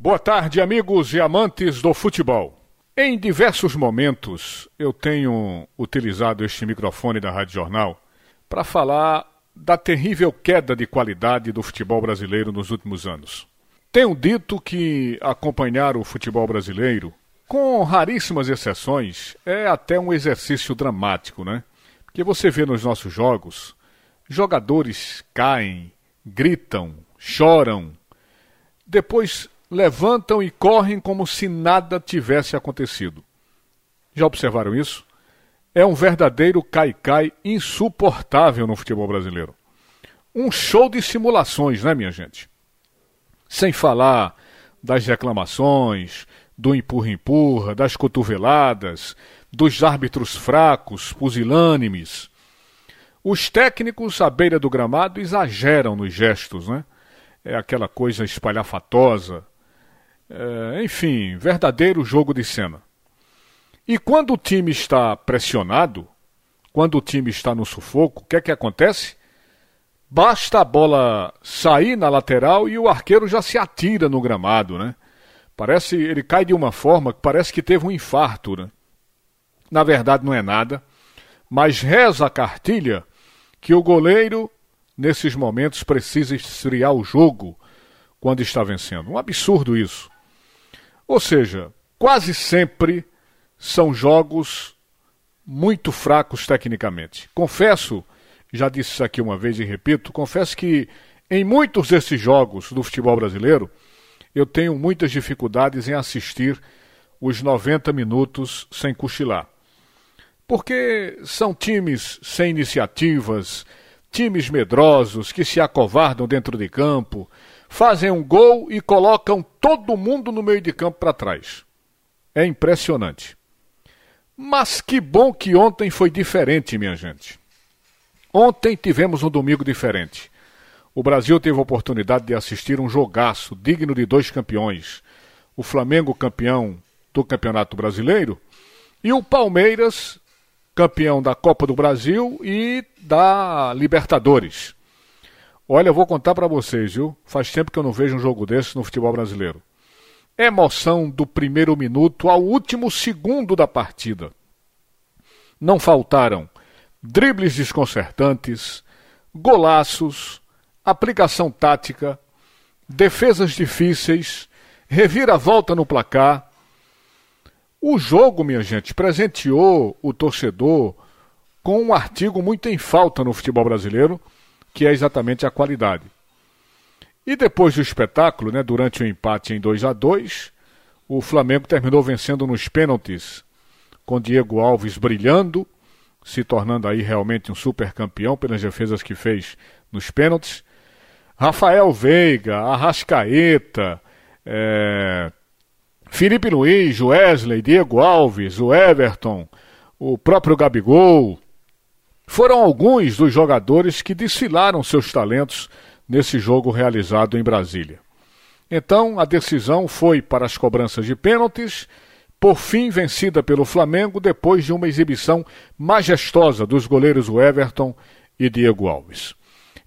Boa tarde, amigos e amantes do futebol. Em diversos momentos eu tenho utilizado este microfone da Rádio Jornal para falar da terrível queda de qualidade do futebol brasileiro nos últimos anos. Tenho dito que acompanhar o futebol brasileiro, com raríssimas exceções, é até um exercício dramático, né? Porque você vê nos nossos jogos, jogadores caem, gritam, choram, depois levantam e correm como se nada tivesse acontecido. Já observaram isso? É um verdadeiro cai-cai insuportável no futebol brasileiro. Um show de simulações, né, minha gente? Sem falar das reclamações, do empurra-empurra, das cotoveladas, dos árbitros fracos, pusilânimes. Os técnicos à beira do gramado exageram nos gestos, né? É aquela coisa espalhafatosa, é, enfim, verdadeiro jogo de cena. E quando o time está pressionado, quando o time está no sufoco, o que é que acontece? Basta a bola sair na lateral e o arqueiro já se atira no gramado, né? Parece, ele cai de uma forma que parece que teve um infarto, né? Na verdade não é nada, mas reza a cartilha que o goleiro nesses momentos precisa esfriar o jogo quando está vencendo. Um absurdo isso. Ou seja, quase sempre são jogos muito fracos tecnicamente. Confesso, já disse isso aqui uma vez e repito, confesso que em muitos desses jogos do futebol brasileiro, eu tenho muitas dificuldades em assistir os 90 minutos sem cochilar. Porque são times sem iniciativas, times medrosos que se acovardam dentro de campo, fazem um gol e colocam todo mundo no meio de campo para trás. É impressionante. Mas que bom que ontem foi diferente, minha gente. Ontem tivemos um domingo diferente. O Brasil teve a oportunidade de assistir um jogaço digno de dois campeões. O Flamengo campeão do Campeonato Brasileiro e o Palmeiras campeão da Copa do Brasil e da Libertadores. Olha, eu vou contar para vocês, viu? Faz tempo que eu não vejo um jogo desse no futebol brasileiro. Emoção do primeiro minuto ao último segundo da partida. Não faltaram dribles desconcertantes, golaços, aplicação tática, defesas difíceis, reviravolta no placar. O jogo, minha gente, presenteou o torcedor com um artigo muito em falta no futebol brasileiro que é exatamente a qualidade. E depois do espetáculo, né, durante o empate em 2 a 2 o Flamengo terminou vencendo nos pênaltis, com Diego Alves brilhando, se tornando aí realmente um super campeão pelas defesas que fez nos pênaltis. Rafael Veiga, Arrascaeta, é... Felipe Luiz, Wesley, Diego Alves, o Everton, o próprio Gabigol, foram alguns dos jogadores que desfilaram seus talentos nesse jogo realizado em Brasília. Então, a decisão foi para as cobranças de pênaltis, por fim vencida pelo Flamengo depois de uma exibição majestosa dos goleiros Everton e Diego Alves.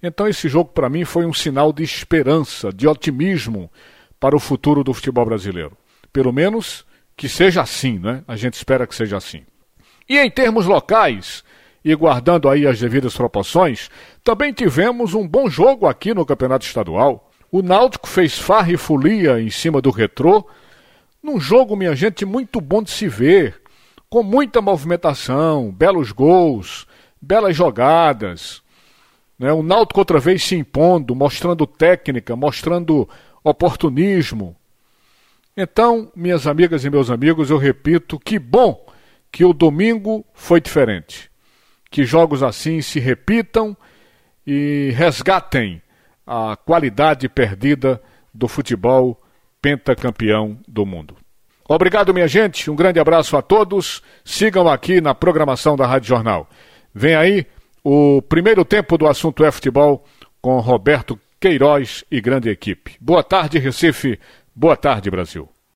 Então, esse jogo para mim foi um sinal de esperança, de otimismo para o futuro do futebol brasileiro. Pelo menos que seja assim, né? A gente espera que seja assim. E em termos locais, e guardando aí as devidas proporções, também tivemos um bom jogo aqui no Campeonato Estadual. O Náutico fez farra e folia em cima do retrô, num jogo, minha gente, muito bom de se ver, com muita movimentação, belos gols, belas jogadas. Né? O Náutico outra vez se impondo, mostrando técnica, mostrando oportunismo. Então, minhas amigas e meus amigos, eu repito, que bom que o domingo foi diferente que jogos assim se repitam e resgatem a qualidade perdida do futebol pentacampeão do mundo. Obrigado, minha gente. Um grande abraço a todos. Sigam aqui na programação da Rádio Jornal. Vem aí o primeiro tempo do assunto é futebol com Roberto Queiroz e grande equipe. Boa tarde, Recife. Boa tarde, Brasil.